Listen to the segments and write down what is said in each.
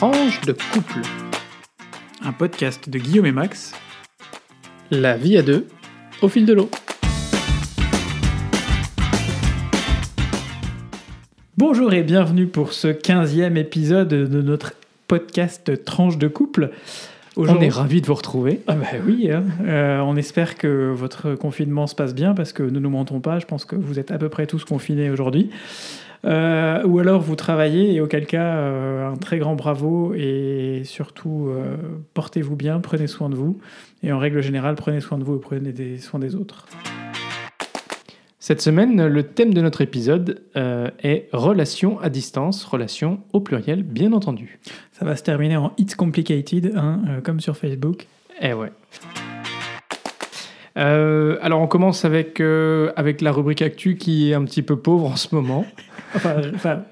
Tranche de couple. Un podcast de Guillaume et Max. La vie à deux, au fil de l'eau. Bonjour et bienvenue pour ce 15e épisode de notre podcast Tranche de couple. On est ravis de vous retrouver. Ah bah oui, hein. Euh, on espère que votre confinement se passe bien parce que ne nous mentons pas, je pense que vous êtes à peu près tous confinés aujourd'hui. Euh, ou alors vous travaillez et auquel cas euh, un très grand bravo et surtout portez-vous bien, prenez soin de vous et en règle générale prenez soin de vous et prenez des soins des autres. Cette semaine, le thème de notre épisode est relations à distance, relations au pluriel bien entendu. Ça va se terminer en It's Complicated, hein, comme sur Facebook. Eh ouais. Euh, alors on commence avec, euh, avec la rubrique Actu qui est un petit peu pauvre en ce moment. enfin,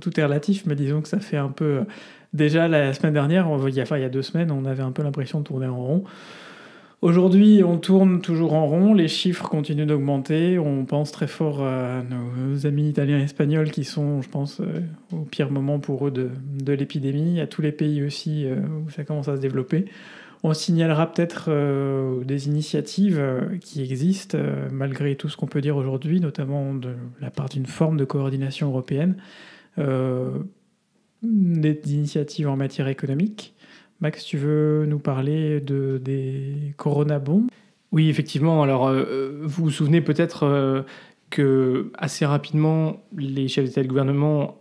tout est relatif, mais disons que ça fait un peu... Euh, déjà la semaine dernière, il y a, enfin, il y a deux semaines, on avait un peu l'impression de tourner en rond. Aujourd'hui, on tourne toujours en rond, les chiffres continuent d'augmenter, on pense très fort à nos amis italiens et espagnols qui sont, je pense, au pire moment pour eux de, de l'épidémie, à tous les pays aussi où ça commence à se développer. On signalera peut-être euh, des initiatives euh, qui existent, euh, malgré tout ce qu'on peut dire aujourd'hui, notamment de la part d'une forme de coordination européenne, des initiatives en matière économique. Max, tu veux nous parler de, des Corona Oui, effectivement. Alors, vous vous souvenez peut-être que assez rapidement, les chefs d'État et de gouvernement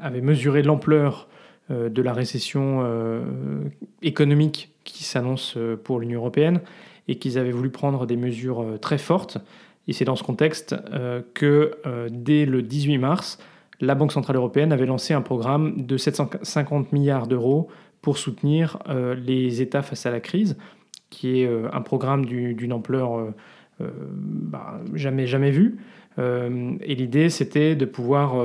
avaient mesuré l'ampleur de la récession économique qui s'annonce euh, pour l'Union européenne et qu'ils avaient voulu prendre des mesures euh, très fortes. Et c'est dans ce contexte euh, que dès le 18 mars, la Banque Centrale Européenne avait lancé un programme de 750 milliards d'euros pour soutenir les États face à la crise, qui est un programme d'une ampleur bah, jamais, jamais vue. et l'idée, c'était de pouvoir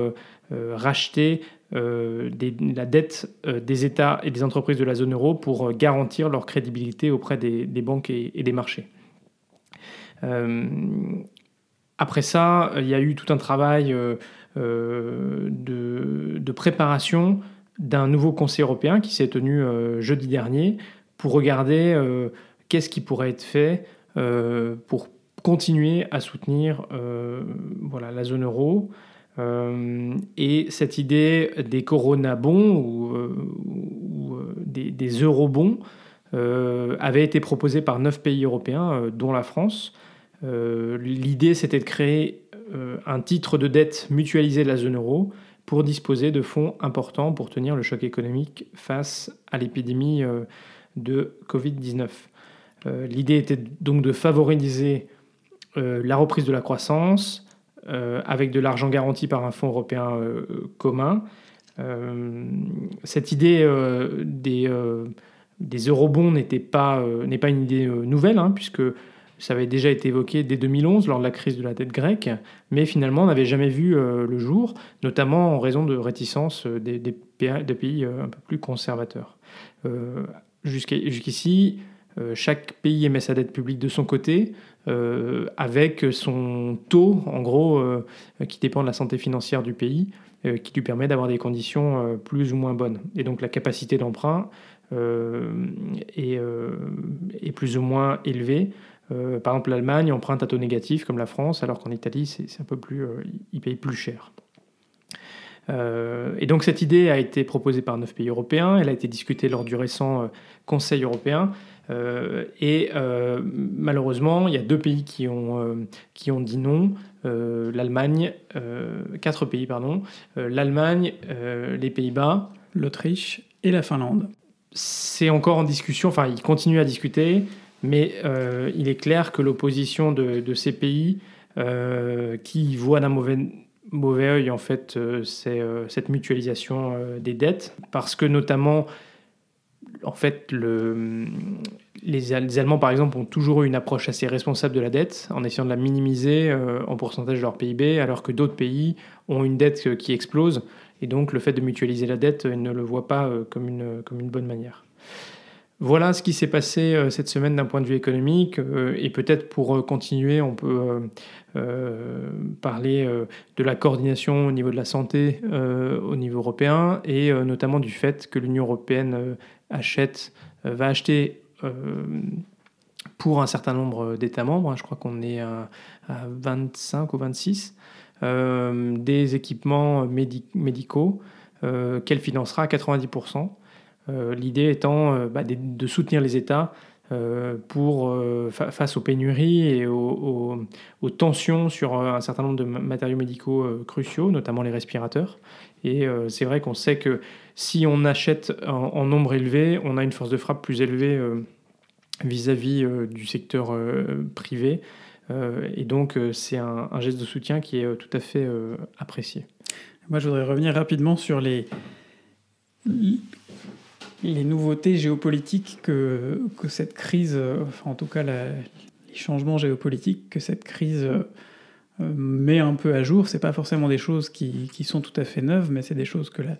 racheter euh, la dette euh, des États et des entreprises de la zone euro pour euh, garantir leur crédibilité auprès des, banques et, des marchés. après ça, il y a eu tout un travail de, préparation d'un nouveau Conseil européen qui s'est tenu jeudi dernier pour regarder qu'est-ce qui pourrait être fait pour continuer à soutenir voilà, la zone euro, euh, et cette idée des corona-bons ou, euh, euh, des, des eurobons avait été proposée par neuf pays européens, dont la France. L'idée, c'était de créer un titre de dette mutualisé de la zone euro pour disposer de fonds importants pour tenir le choc économique face à l'épidémie de Covid-19. L'idée était donc de favoriser la reprise de la croissance, avec de l'argent garanti par un fonds européen euh, commun. Euh, cette idée des, eurobonds n'était pas, n'est pas une idée nouvelle, hein, puisque ça avait déjà été évoqué dès 2011 lors de la crise de la dette grecque, mais finalement n'avait jamais vu le jour, notamment en raison de réticences des, pays un peu plus conservateurs. Jusqu'ici, chaque pays émet sa dette publique de son côté, euh, avec son taux, en gros, euh, qui dépend de la santé financière du pays, euh, qui lui permet d'avoir des conditions plus ou moins bonnes. Et donc la capacité d'emprunt est, est, plus ou moins élevée. par exemple, l'Allemagne emprunte à taux négatif comme la France, alors qu'en Italie, c'est un peu plus, ils payent plus cher. et donc cette idée a été proposée par neuf pays européens, elle a été discutée lors du récent Conseil européen, euh, et euh, malheureusement, il y a deux pays qui ont, euh, qui ont dit non. L'Allemagne, quatre pays, pardon. L'Allemagne, les Pays-Bas, l'Autriche et la Finlande. C'est encore en discussion, enfin, ils continuent à discuter, mais il est clair que l'opposition de, de, ces pays qui voient d'un mauvais mauvais œil en fait c'est cette mutualisation des dettes parce que notamment en fait, le, les, Allemands, par exemple, ont toujours eu une approche assez responsable de la dette, en essayant de la minimiser euh, en pourcentage de leur PIB, alors que d'autres pays ont une dette qui explose, et donc le fait de mutualiser la dette, ils ne le voient pas euh, comme, une, comme une bonne manière. voilà ce qui s'est passé euh, cette semaine d'un point de vue économique. Euh, et peut-être pour euh, continuer, on peut parler de la coordination au niveau de la santé au niveau européen et notamment du fait que l'Union européenne achète, va acheter pour un certain nombre d'États membres, hein, je crois qu'on est à, 25 ou 26, des équipements médicaux qu'elle financera à 90%. Euh, l'idée étant euh, bah, de soutenir les États euh, pour, face aux pénuries et aux, tensions sur un certain nombre de matériaux médicaux cruciaux, notamment les respirateurs. Et c'est vrai qu'on sait que si on achète en, nombre élevé, on a une force de frappe plus élevée vis-à-vis du secteur privé. et donc c'est un, geste de soutien qui est tout à fait apprécié. Moi, je voudrais revenir rapidement sur les nouveautés géopolitiques que, cette crise, enfin en tout cas les changements géopolitiques que cette crise euh, met un peu à jour, c'est pas forcément des choses qui, qui, sont tout à fait neuves, mais c'est des choses que la,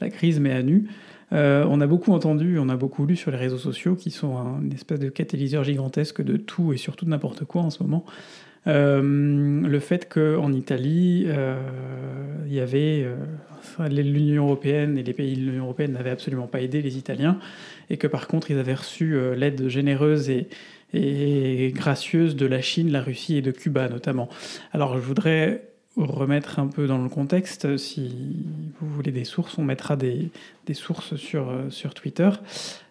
la, crise met à nu. Euh, on a beaucoup entendu, on a beaucoup lu sur les réseaux sociaux qui sont un, une espèce de catalyseur gigantesque de tout et surtout de n'importe quoi en ce moment. Euh, le fait qu'en Italie, euh, il y avait euh, l'Union européenne et les pays de l'Union européenne n'avaient absolument pas aidé les Italiens, et que par contre ils avaient reçu l'aide généreuse et, et gracieuse de la Chine, la Russie et de Cuba notamment. Alors je voudrais remettre un peu dans le contexte, si vous voulez des sources, on mettra des, sources sur, sur Twitter.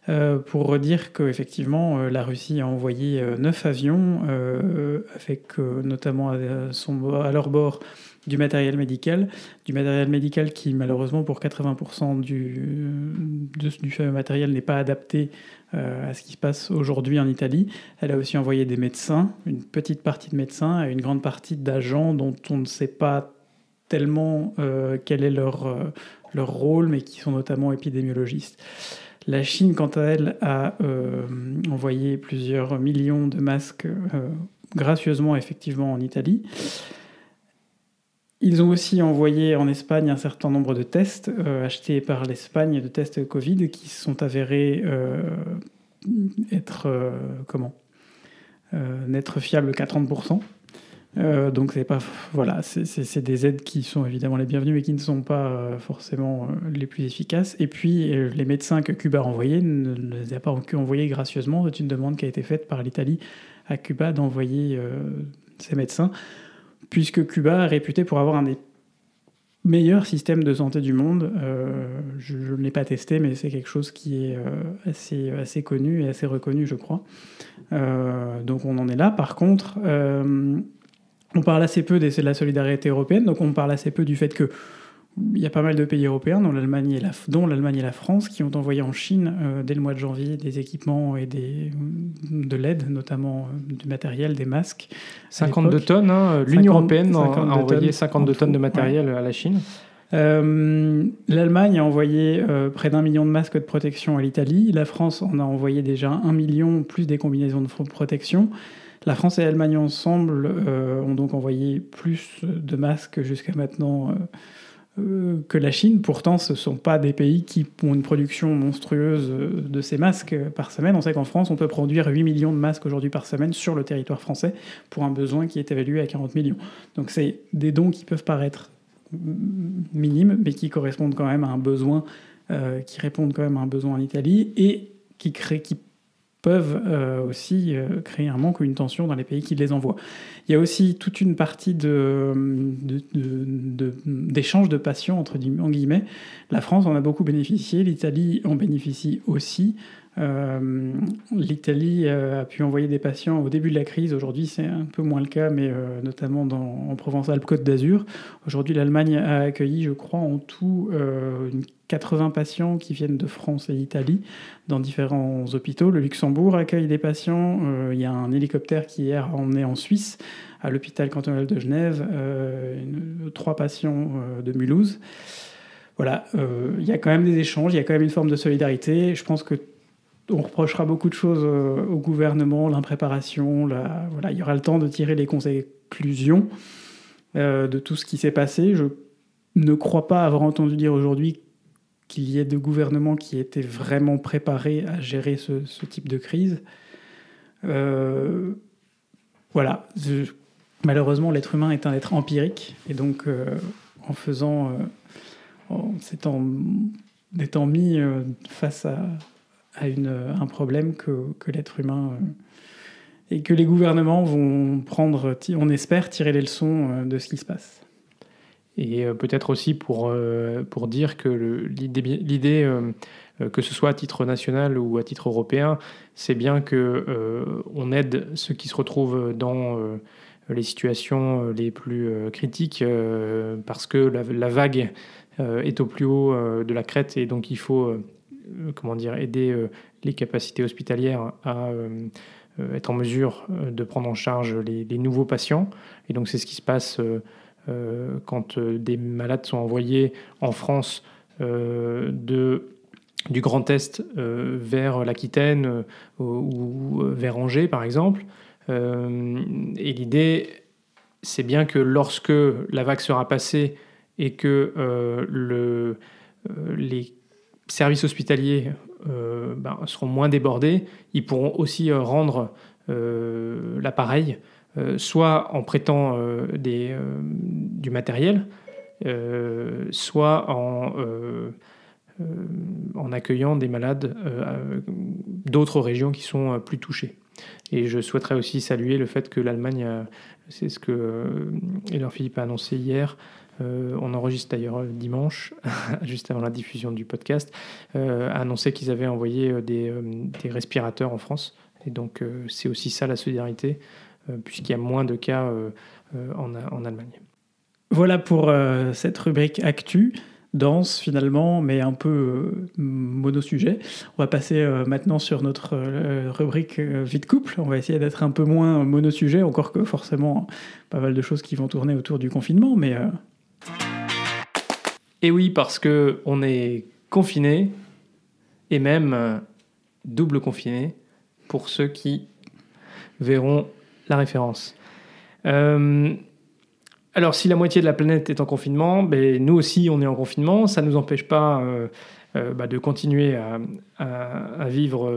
Euh, pour redire qu'effectivement, euh, la Russie a envoyé euh, neuf avions, avec notamment à, leur bord du matériel médical, du matériel médical qui malheureusement pour 80% du, du fameux matériel n'est pas adapté à ce qui se passe aujourd'hui en Italie. Elle a aussi envoyé des médecins, une petite partie de médecins et une grande partie d'agents dont on ne sait pas tellement quel est leur, leur rôle, mais qui sont notamment épidémiologistes. La Chine, quant à elle, a euh, envoyé plusieurs millions de masques euh, gracieusement, effectivement, en Italie. Ils ont aussi envoyé en Espagne un certain nombre de tests euh, achetés par l'Espagne, de tests Covid, qui sont avérés être comment n'être fiables qu'à 30%. Euh, donc c'est pas voilà, c'est des aides qui sont évidemment les bienvenues, mais qui ne sont pas euh, forcément euh, les plus efficaces. Et puis les médecins que Cuba a envoyés ne les a pas envoyés gracieusement. C'est une demande qui a été faite par l'Italie à Cuba d'envoyer ces médecins, puisque Cuba est réputé pour avoir un des meilleurs systèmes de santé du monde. je, ne l'ai pas testé, mais c'est quelque chose qui est assez, assez connu et assez reconnu, je crois. donc on en est là. Par contre, on parle assez peu de la solidarité européenne, donc on parle assez peu du fait que il y a pas mal de pays européens, dont l'Allemagne et, la, dont l'Allemagne et la France, qui ont envoyé en Chine, euh, dès le mois de janvier, des équipements et des, de l'aide, notamment euh, du matériel, des masques. 52 tonnes, hein, l'Union européenne a envoyé 52 tonnes de matériel à la Chine. Euh, L'Allemagne a envoyé près d'un million de masques de protection à l'Italie. La France en a envoyé déjà un million, plus des combinaisons de protection. La France et l'Allemagne ensemble euh, ont donc envoyé plus de masques jusqu'à maintenant euh, euh, que la Chine. Pourtant, ce ne sont pas des pays qui ont une production monstrueuse de ces masques par semaine. On sait qu'en France, on peut produire 8 millions de masques aujourd'hui par semaine sur le territoire français pour un besoin qui est évalué à 40 millions. Donc c'est des dons qui peuvent paraître minimes, mais qui correspondent quand même à un besoin, qui répondent quand même à un besoin en Italie et qui, créent, qui peuvent euh, aussi euh, créer un manque ou une tension dans les pays qui les envoient. Il y a aussi toute une partie d'échanges de, de, de, patients, entre guillemets. La France en a beaucoup bénéficié, l'Italie en bénéficie aussi. Euh, L'Italie a pu envoyer des patients au début de la crise. Aujourd'hui, c'est un peu moins le cas, mais notamment dans, en Provence-Alpes-Côte d'Azur. Aujourd'hui, l'Allemagne a accueilli, je crois, en tout une 80 patients qui viennent de France et d'Italie dans différents hôpitaux. Le Luxembourg accueille des patients. Euh, il y a un hélicoptère qui est emmené en Suisse, à l'hôpital cantonal de Genève, euh, trois patients euh, de Mulhouse. Voilà, il y a quand même des échanges, il y a quand même une forme de solidarité. Je pense que on reprochera beaucoup de choses au gouvernement, l'impréparation. La, il y aura le temps de tirer les conclusions de tout ce qui s'est passé. Je ne crois pas avoir entendu dire aujourd'hui qu'il y ait de gouvernements qui étaient vraiment préparés à gérer ce, type de crise. Euh, voilà. malheureusement, l'être humain est un être empirique. Et donc, euh, en faisant. en s'étant étant mis face à, un problème que, l'être humain et que les gouvernements vont prendre, on espère, tirer les leçons de ce qui se passe. Et euh, peut-être aussi pour, euh, pour dire que l'idée, euh, que ce soit à titre national ou à titre européen, c'est bien que on aide ceux qui se retrouvent dans les situations les plus critiques parce que la, vague est au plus haut de la crête et donc il faut comment dire, aider les capacités hospitalières à être en mesure de prendre en charge les, nouveaux patients. Et donc c'est ce qui se passe euh, quand euh, des malades sont envoyés en France euh, du Grand Est vers l'Aquitaine ou vers Angers, par exemple. et l'idée, c'est bien que lorsque la vague sera passée et que le, les services hospitaliers ben, seront moins débordés, ils pourront aussi rendre l'appareil euh, soit en prêtant euh, euh, du matériel, soit en, en accueillant des malades d'autres régions qui sont plus touchées. Et je souhaiterais aussi saluer le fait que l'Allemagne, c'est ce que Hélène Philippe a annoncé hier, on enregistre d'ailleurs dimanche, juste avant la diffusion du podcast, a annoncé qu'ils avaient envoyé des, des, respirateurs en France. Et donc c'est aussi ça la solidarité. Euh, puisqu'il y a moins de cas euh, euh, en, Allemagne. Voilà pour cette rubrique Actu dense finalement, mais un peu mono-sujet. On va passer maintenant sur notre rubrique vie de couple. On va essayer d'être un peu moins mono-sujet, encore que forcément pas mal de choses qui vont tourner autour du confinement, mais... Et oui, parce que on est confiné, et même double confiné, pour ceux qui verront la référence. Euh, alors, si la moitié de la planète est en confinement, ben, nous aussi, on est en confinement. Ça ne nous empêche pas euh, euh, bah, de continuer à, vivre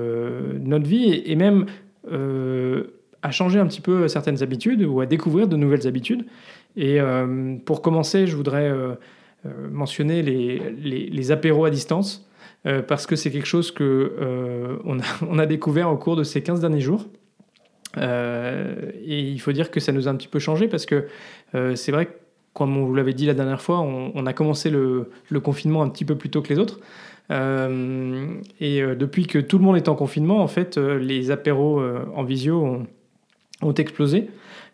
notre vie et, même à changer un petit peu certaines habitudes ou à découvrir de nouvelles habitudes. Et pour commencer, je voudrais mentionner les, apéros à distance. parce que c'est quelque chose que on a, découvert au cours de ces 15 derniers jours. Euh, et il faut dire que ça nous a un petit peu changé parce que euh, c'est vrai que, comme on vous l'avait dit la dernière fois, on, a commencé le, confinement un petit peu plus tôt que les autres. Euh, et depuis que tout le monde est en confinement, en fait, les apéros en visio ont, explosé.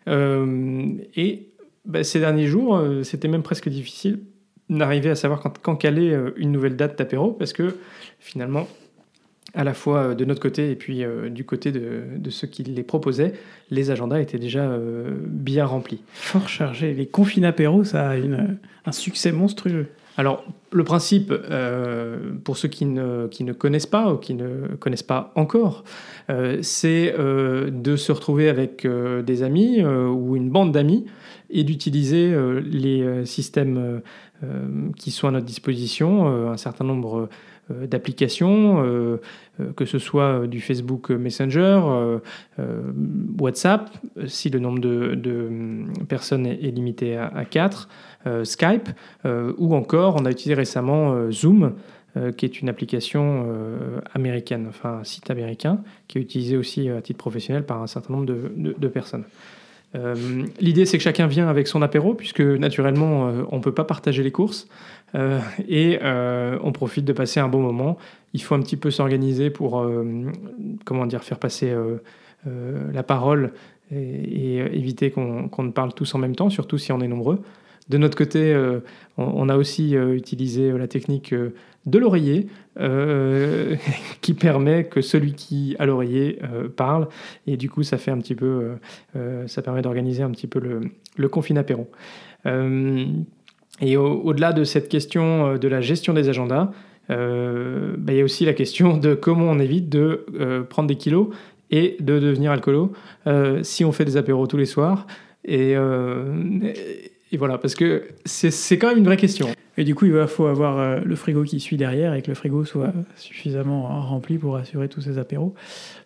et bah, ces derniers jours, c'était même presque difficile d'arriver à savoir quand, caler une nouvelle date d'apéro parce que finalement, à la fois euh, de notre côté et puis euh, du côté de, ceux qui les proposaient, les agendas étaient déjà euh, bien remplis. Fort chargé. Les confines apéros, ça a un succès monstrueux. Alors, le principe, pour ceux qui ne, connaissent pas ou qui ne connaissent pas encore, c'est de se retrouver avec des amis ou une bande d'amis et d'utiliser les systèmes qui sont à notre disposition, un certain nombre euh, d'applications, euh, euh, que ce soit du Facebook Messenger, WhatsApp, si le nombre de, personnes est, limité à, 4, Skype, ou encore on a utilisé récemment Zoom, qui est une application américaine, enfin un site américain, qui est utilisé aussi à titre professionnel par un certain nombre de personnes. Euh, l'idée, c'est que chacun vient avec son apéro, puisque naturellement, euh, on ne peut pas partager les courses. Euh, et on profite de passer un bon moment. Il faut un petit peu s'organiser pour comment dire, faire passer la parole et, éviter qu'on ne parle tous en même temps, surtout si on est nombreux. De notre côté, on, a aussi utilisé la technique de l'oreiller, euh, qui permet que celui qui a l'oreiller euh, parle, et du coup ça fait un petit peu, euh, ça permet d'organiser un petit peu le, le confine apéro. et au-delà de cette question de la gestion des agendas, bah, il y a aussi la question de comment on évite de prendre des kilos et de devenir alcoolo si on fait des apéros tous les soirs. Et voilà, parce que c'est quand même une vraie question. Et du coup, il faut avoir le frigo qui suit derrière et que le frigo soit suffisamment rempli pour assurer tous ces apéros.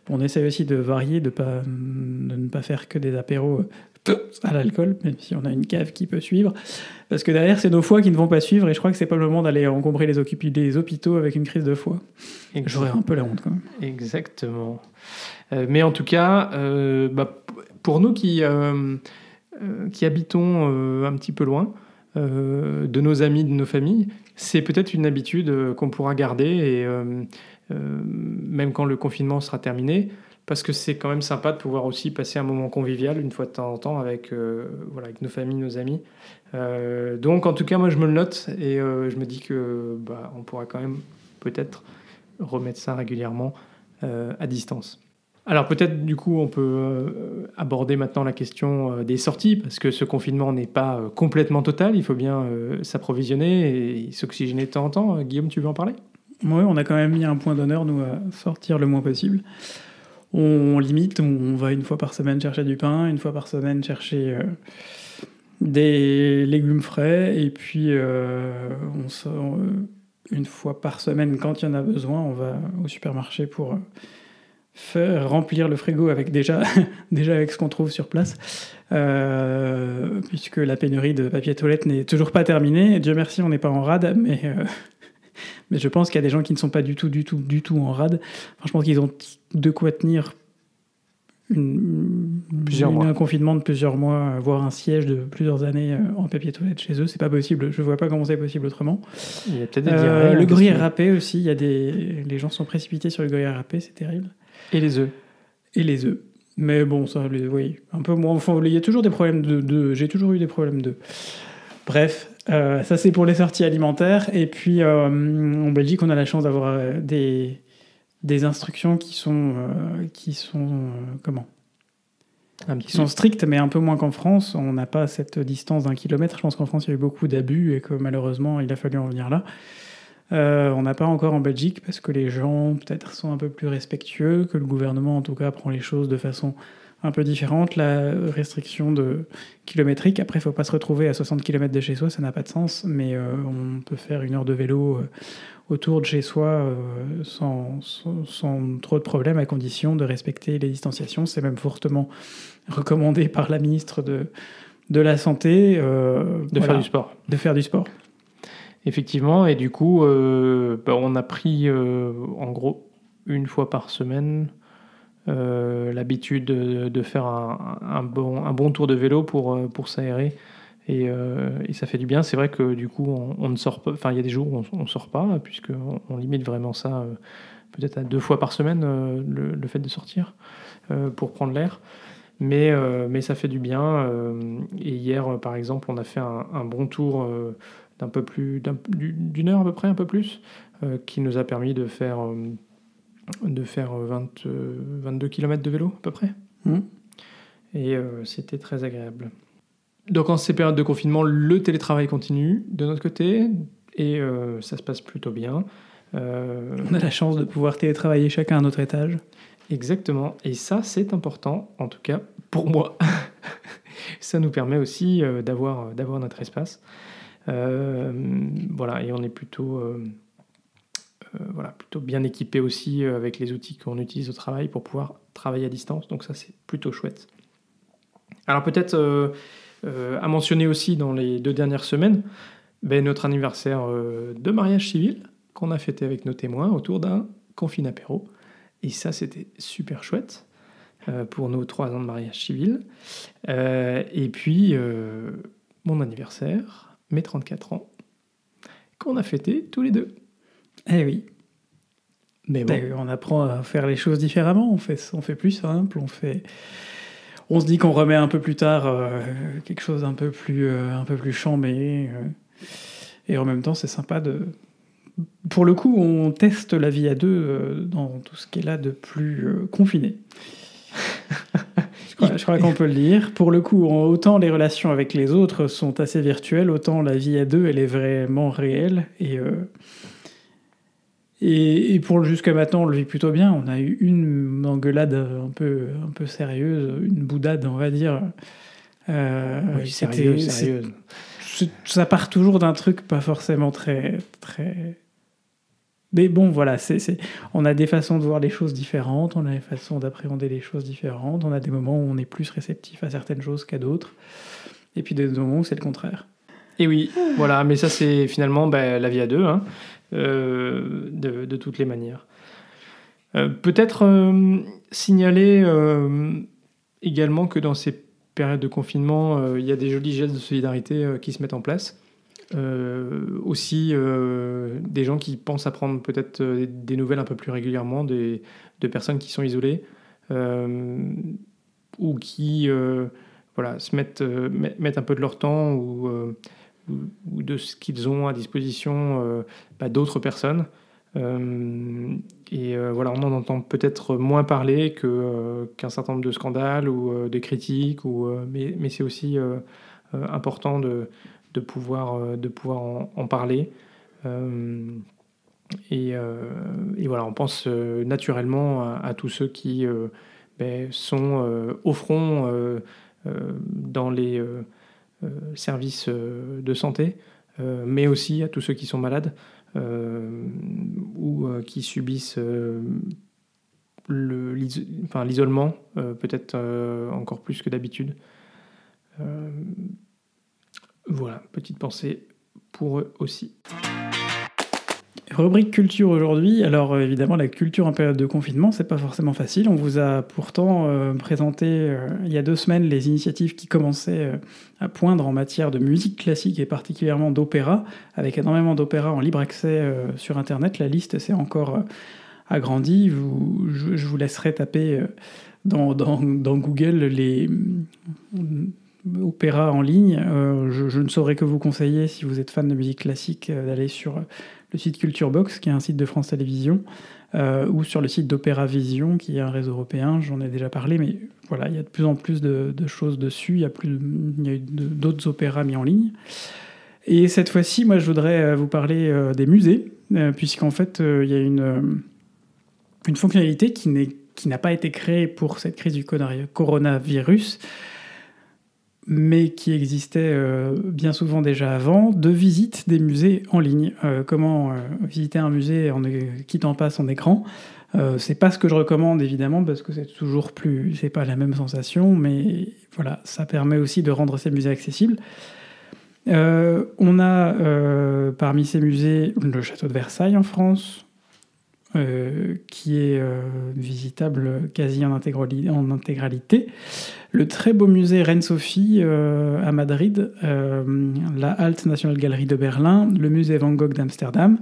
on essaie aussi de varier, de, pas, de ne pas faire que des apéros à l'alcool, même si on a une cave qui peut suivre. Parce que derrière, c'est nos foies qui ne vont pas suivre, et je crois que c'est pas le moment d'aller encombrer les, les hôpitaux avec une crise de foie. J'aurais un peu la honte quand même. Exactement. Euh, mais en tout cas, euh, bah, pour nous qui, euh, qui habitons un petit peu loin de nos amis, de nos familles, c'est peut-être une habitude qu'on pourra garder, et même quand le confinement sera terminé, parce que c'est quand même sympa de pouvoir aussi passer un moment convivial une fois de temps en temps avec, euh, voilà, avec nos familles, nos amis. Euh, donc en tout cas, moi je me le note et euh, je me dis que bah, on pourra quand même peut-être remettre ça régulièrement à distance. Alors peut-être du coup on peut aborder maintenant la question des sorties parce que ce confinement n'est pas complètement total, il faut bien s'approvisionner et s'oxygéner de temps en temps. Guillaume, tu veux en parler? Oui, on a quand même mis un point d'honneur nous à sortir le moins possible. On limite, on va une fois par semaine chercher du pain, une fois par semaine chercher euh, des légumes frais, et puis euh, on sort, euh, une fois par semaine, quand il y en a besoin, on va au supermarché pour faire remplir le frigo avec déjà, déjà avec ce qu'on trouve sur place, puisque la pénurie de papier toilette n'est toujours pas terminée. Dieu merci, on n'est pas en rade, mais mais je pense qu'il y a des gens qui ne sont pas du tout, du tout, du tout en rade. Enfin, je pense qu'ils ont de quoi tenir une, un confinement de plusieurs mois, voire un siège de plusieurs années euh, en papier toilette chez eux. C'est pas possible. Je vois pas comment c'est possible autrement. Il y a peut-être des euh, Le gruyère râpé aussi. Il y a des... Les gens sont précipités sur le gruyère râpé, c'est terrible. Et les œufs. Et les œufs. Mais bon, ça, oui, un peu moins. Enfin, il y a toujours des problèmes de. de... J'ai toujours eu des problèmes de. Bref, euh, ça c'est pour les sorties alimentaires. Et puis euh, en Belgique, on a la chance d'avoir euh, des, des instructions qui sont, qui sont comment? Qui sont strictes, mais un peu moins qu'en France. On n'a pas cette distance d'un kilomètre. Je pense qu'en France, il y a eu beaucoup d'abus et que malheureusement, il a fallu en venir là. On n'a pas encore en Belgique parce que les gens peut-être sont un peu plus respectueux, que le gouvernement en tout cas prend les choses de façon un peu différente. La restriction de kilométrique, après, il ne faut pas se retrouver à 60 km de chez soi, ça n'a pas de sens, mais euh, on peut faire une heure de vélo euh, autour de chez soi euh, sans, sans, trop de problèmes, à condition de respecter les distanciations. C'est même fortement recommandé par la ministre de, de la Santé. de faire du sport. De faire du sport. Effectivement, et du coup, bah, on a pris en gros une fois par semaine euh, l'habitude de, faire un, bon, un bon tour de vélo pour, euh, pour s'aérer. Euh, et, ça fait du bien. C'est vrai que du coup, on, ne sort pas. Enfin, il y a des jours où on ne sort pas, puisqu'on on limite vraiment ça peut-être à deux fois par semaine, le, fait de sortir pour prendre l'air. Mais, mais ça fait du bien. et hier, par exemple, on a fait un, bon tour d'un peu plus d'une heure à peu près, un peu plus, qui nous a permis de faire de faire 20, 22 km de vélo à peu près. Mmh. Et euh, c'était très agréable. Donc en ces périodes de confinement, le télétravail continue de notre côté et euh, ça se passe plutôt bien. Euh, On a la chance de pouvoir télétravailler chacun à notre étage. Exactement, et ça c'est important, en tout cas pour moi. ça nous permet aussi d'avoir, d'avoir notre espace. Voilà, et on est plutôt euh, voilà, plutôt bien équipé aussi euh, avec les outils qu'on utilise au travail pour pouvoir travailler à distance. Donc ça, c'est plutôt chouette. Alors peut-être euh, à mentionner aussi dans les deux dernières semaines, ben, notre anniversaire de mariage civil qu'on a fêté avec nos témoins autour d'un confine apéro. Et ça, c'était super chouette pour nos trois ans de mariage civil. et puis, mon anniversaire, mes 34 ans, qu'on a fêté tous les deux. Eh oui. Mais bon. On apprend à faire les choses différemment, on fait, on fait plus simple, on fait... On se dit qu'on remet un peu plus tard euh, quelque chose un peu plus, euh, un peu plus chambé. Euh. et en même temps, c'est sympa de... Pour le coup, on teste la vie à deux dans tout ce qui est là de plus confiné. Je crois, qu'on peut le dire. Pour le coup, autant les relations avec les autres sont assez virtuelles, autant la vie à deux, elle est vraiment réelle. Et et, pour jusqu'à maintenant, on le vit plutôt bien. On a eu une engueulade un peu, un peu sérieuse, une boudade, on va dire. Euh, oui, sérieuse, sérieuse. ça part toujours d'un truc pas forcément très très mais bon, voilà, on a des façons de voir les choses différentes, on a des façons d'appréhender les choses différentes, on a des moments où on est plus réceptif à certaines choses qu'à d'autres, et puis des moments où c'est le contraire. Et oui, voilà, mais ça c'est finalement bah, la vie à deux, hein, euh, de, de, toutes les manières. Euh, peut-être euh, signaler également que dans ces périodes de confinement, il y a des jolis gestes de solidarité qui se mettent en place. Euh, aussi euh, des gens qui pensent à prendre peut-être euh, des nouvelles un peu plus régulièrement des, de personnes qui sont isolées ou qui voilà, se mettent, mettent un peu de leur temps ou, de ce qu'ils ont à disposition bah, d'autres personnes. et voilà, on en entend peut-être moins parler que, qu'un certain nombre de scandales ou de critiques, ou, mais, mais c'est aussi important de, de pouvoir, euh, de pouvoir en, parler. Euh, et, euh, et, voilà, on pense naturellement à, tous ceux qui ben, sont au front dans les services de santé, mais aussi à tous ceux qui sont malades ou qui subissent l'isolement, peut-être encore plus que d'habitude. Voilà, petite pensée pour eux aussi. Rubrique culture aujourd'hui. Alors euh, évidemment, la culture en période de confinement, c'est pas forcément facile. On vous a pourtant euh, présenté euh, il y a deux semaines les initiatives qui commençaient à poindre en matière de musique classique et particulièrement d'opéra, avec énormément d'opéra en libre accès sur Internet. La liste s'est encore agrandie. je, vous laisserai taper dans Google les opéra en ligne. Euh, je, ne saurais que vous conseiller, si vous êtes fan de musique classique, euh, d'aller sur le site Culture Box, qui est un site de France Télévisions, euh, ou sur le site d'Opéra Vision, qui est un réseau européen. J'en ai déjà parlé, mais voilà, il y a de plus en plus de, choses dessus. Il y a, plus, il y a d'autres opéras mis en ligne. Et cette fois-ci, moi, je voudrais vous parler des musées, puisqu'en fait, il y a une, une fonctionnalité qui, n'est, qui n'a pas été créée pour cette crise du coronavirus, mais qui existait euh, bien souvent déjà avant, de visite des musées en ligne. Euh, comment euh, visiter un musée en ne quittant pas son écran C'est pas ce que je recommande évidemment parce que c'est toujours plus, c'est pas la même sensation, mais voilà, ça permet aussi de rendre ces musées accessibles. on a parmi ces musées le château de Versailles en France, euh, qui est euh, visitable quasi en, intégralité. Le très beau musée Reine-Sophie euh, à Madrid, la Alt National Gallery de Berlin, le musée Van Gogh d'Amsterdam,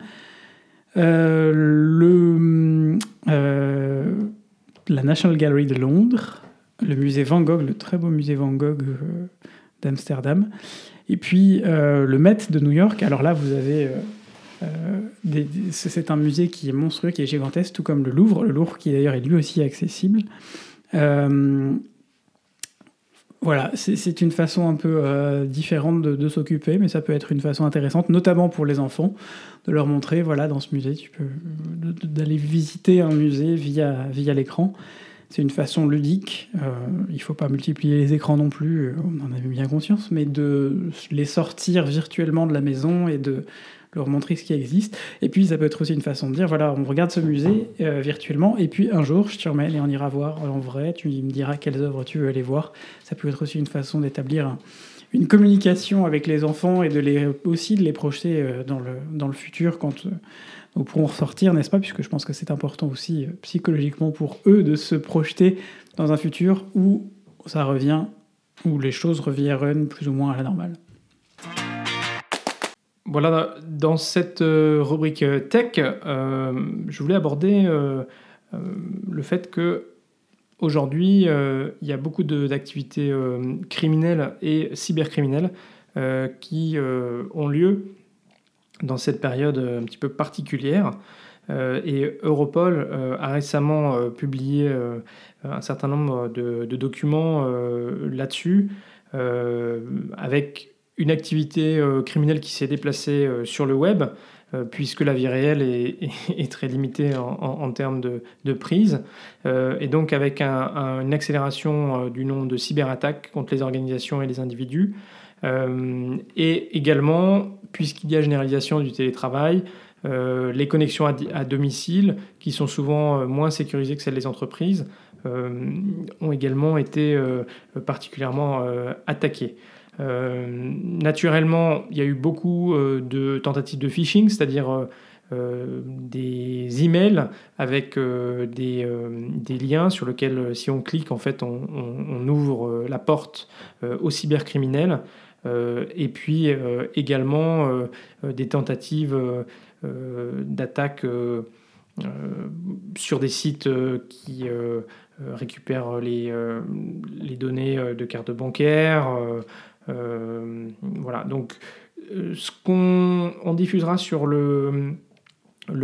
la National Gallery de Londres, le musée Van Gogh, le très beau musée Van Gogh d'Amsterdam, et puis le Met de New York. Alors là, vous avez c'est un musée qui est monstrueux, qui est gigantesque, tout comme le Louvre. Le Louvre qui d'ailleurs est lui aussi accessible. Euh, voilà, c'est une façon un peu euh, différente de, s'occuper, mais ça peut être une façon intéressante, notamment pour les enfants, de leur montrer, voilà, dans ce musée, tu peux d'aller visiter un musée via, l'écran. C'est une façon ludique. il ne faut pas multiplier les écrans non plus, on en a bien conscience, mais de les sortir virtuellement de la maison et de leur montrer ce qui existe. Et puis, ça peut être aussi une façon de dire, voilà, on regarde ce musée euh, virtuellement, et puis un jour, je te remets et on ira voir en vrai, tu me diras quelles œuvres tu veux aller voir. Ça peut être aussi une façon d'établir une communication avec les enfants et de les, aussi de les projeter euh, dans le, dans le futur quand euh, nous pourrons ressortir, n'est-ce pas? Puisque je pense que c'est important aussi psychologiquement pour eux de se projeter dans un futur où ça revient, où les choses reviennent plus ou moins à la normale. Voilà, dans cette euh, rubrique euh, tech, euh, je voulais aborder le fait que aujourd'hui, il y a beaucoup d'activités criminelles et cybercriminelles qui ont lieu dans cette période un petit peu particulière. et Europol a récemment publié un certain nombre de, de documents là-dessus, avec une activité euh, criminelle qui s'est déplacée euh, sur le web, euh, puisque la vie réelle est, très limitée en, termes de, prise, et donc avec une accélération du nombre de cyberattaques contre les organisations et les individus. et également, puisqu'il y a généralisation du télétravail, les connexions à, domicile, qui sont souvent moins sécurisées que celles des entreprises, ont également été particulièrement attaquées. Naturellement, il y a eu beaucoup de tentatives de phishing, c'est-à-dire euh, des emails avec euh, des, euh, des, liens sur lesquels, si on clique, en fait, on, on, ouvre la porte aux cybercriminels. et puis également des tentatives d'attaque sur des sites qui récupèrent les, les, données de cartes bancaires. Voilà, donc ce qu'on diffusera sur le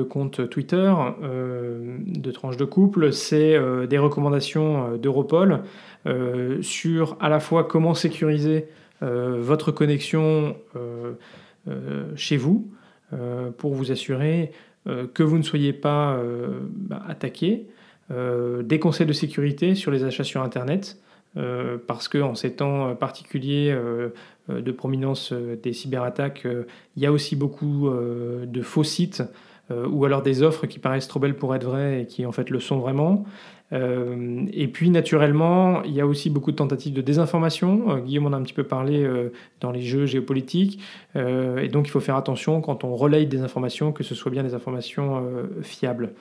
compte Twitter euh, de Tranche de Couple, c'est euh, des recommandations euh, d'Europol sur à la fois comment sécuriser votre connexion chez vous pour vous assurer que vous ne soyez pas bah, attaqué, des conseils de sécurité sur les achats sur Internet. Parce qu'en ces temps particuliers de prominence des cyberattaques, il y a aussi beaucoup de faux sites euh, ou alors des offres qui paraissent trop belles pour être vraies et qui en fait le sont vraiment. Euh, et puis naturellement, il y a aussi beaucoup de tentatives de désinformation. Euh, Guillaume en a un petit peu parlé dans les jeux géopolitiques. et donc il faut faire attention quand on relaye des informations, que ce soit bien des informations fiables.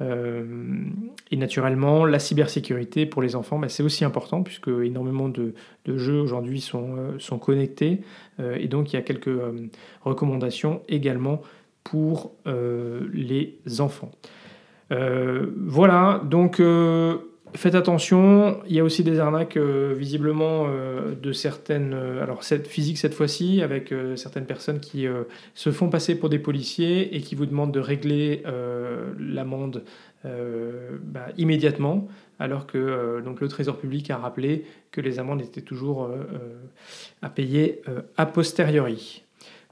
Et naturellement, la cybersécurité pour les enfants, bah, c'est aussi important puisque énormément de, jeux aujourd'hui sont, sont connectés. et donc il y a quelques recommandations également pour euh, les enfants. Euh, voilà, donc euh, faites attention, il y a aussi des arnaques visiblement de certaines, alors cette physique cette fois-ci, avec certaines personnes qui se font passer pour des policiers et qui vous demandent de régler l'amende bah, immédiatement, alors que donc, le Trésor public a rappelé que les amendes étaient toujours à payer a posteriori.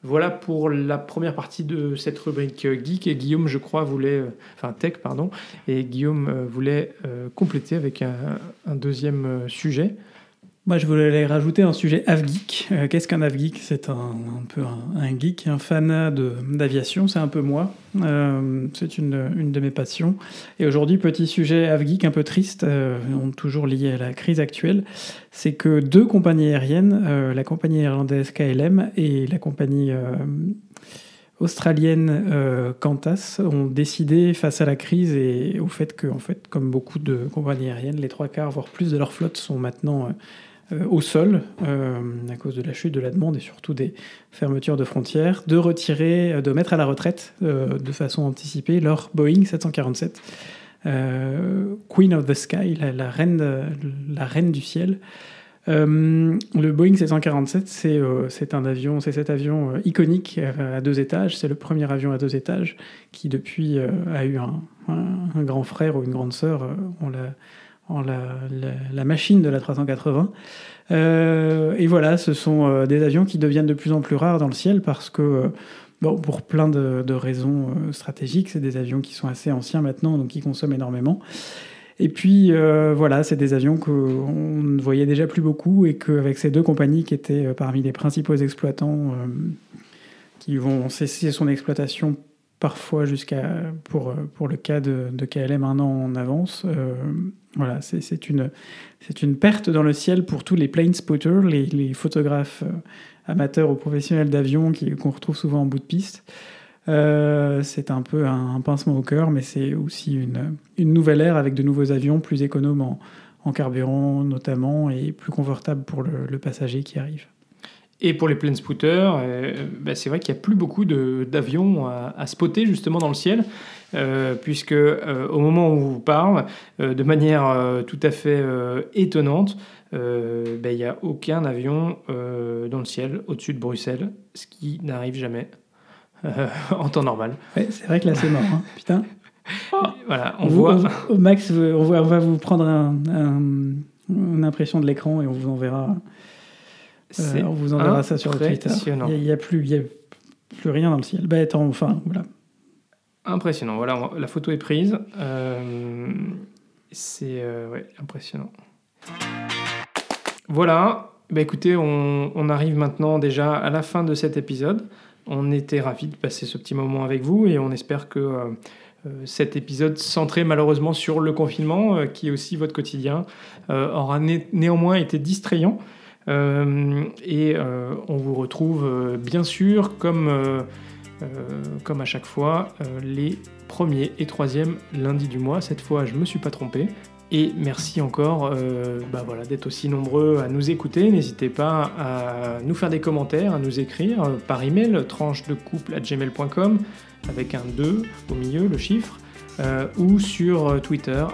Voilà pour la première partie de cette rubrique geek. Et Guillaume, je crois, voulait, euh, enfin tech, pardon, et Guillaume euh, voulait euh, compléter avec un, deuxième sujet. Moi, je voulais rajouter un sujet avgeek. Qu'est-ce qu'un avgeek? C'est un, peu un, geek, un fan d'aviation. C'est un peu moi. c'est une, une, de mes passions. Et aujourd'hui, petit sujet avgeek un peu triste, toujours lié à la crise actuelle c'est que deux compagnies aériennes, euh, la compagnie irlandaise KLM et la compagnie euh, australienne euh, Qantas, ont décidé, face à la crise et au fait que, en fait, comme beaucoup de compagnies aériennes, les trois quarts, voire plus de leur flotte sont maintenant au sol à cause de la chute de la demande et surtout des fermetures de frontières, de retirer, de mettre à la retraite de façon anticipée leur Boeing 747 euh, Queen of the Sky, la, reine, la reine du ciel. Euh, le Boeing 747, euh, c'est un avion, c'est cet avion iconique à deux étages. C'est le premier avion à deux étages qui depuis a eu un, grand frère ou une grande sœur la, machine de la 380. et voilà, ce sont des avions qui deviennent de plus en plus rares dans le ciel parce que Bon, pour plein de, raisons euh, stratégiques, c'est des avions qui sont assez anciens maintenant, donc qui consomment énormément. Et puis euh, voilà, c'est des avions qu'on ne voyait déjà plus beaucoup et qu'avec ces deux compagnies qui étaient euh, parmi les principaux exploitants, qui vont cesser son exploitation parfois jusqu'à, pour, pour le cas de, KLM, un an en avance, voilà, c'est une, une perte dans le ciel pour tous les plane spotters, les, photographes amateurs ou professionnels d'avion qu'on retrouve souvent en bout de piste. Euh, c'est un peu un, pincement au cœur, mais c'est aussi une, une, nouvelle ère avec de nouveaux avions plus économes en, en carburant notamment et plus confortables pour le, passager qui arrive. Et pour les plane spotters, euh, bah, c'est vrai qu'il n'y a plus beaucoup d'avions à, spotter justement dans le ciel, euh, puisque au moment où on vous parle, de manière tout à fait étonnante, euh, ben, il n'y a aucun avion euh, dans le ciel au-dessus de Bruxelles, ce qui n'arrive jamais euh, en temps normal. c'est vrai que là c'est mort, hein. putain. voilà, on, voit. Max, on, va vous prendre un, une impression de l'écran et on vous enverra. On vous enverra ça sur Twitter. Il n'y a, plus, a plus rien dans le ciel. Bah, enfin, voilà. Impressionnant. Voilà, la photo est prise. c'est impressionnant. Voilà, Bah écoutez, on, on, arrive maintenant déjà à la fin de cet épisode. On était ravis de passer ce petit moment avec vous et on espère que euh, euh, cet épisode centré malheureusement sur le confinement, euh, qui est aussi votre quotidien, aura néanmoins été distrayant. Et on vous retrouve bien sûr comme, comme à chaque fois les premiers et troisièmes lundis du mois. Cette fois, je me suis pas trompé. Et merci encore euh, bah voilà, d'être aussi nombreux à nous écouter. N'hésitez pas à nous faire des commentaires, à nous écrire par email tranche de couple à gmail.com avec un 2 au milieu, le chiffre, euh, ou sur Twitter,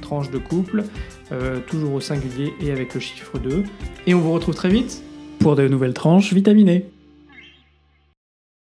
tranche de couple, euh, toujours au singulier et avec le chiffre 2. Et on vous retrouve très vite pour de nouvelles tranches vitaminées.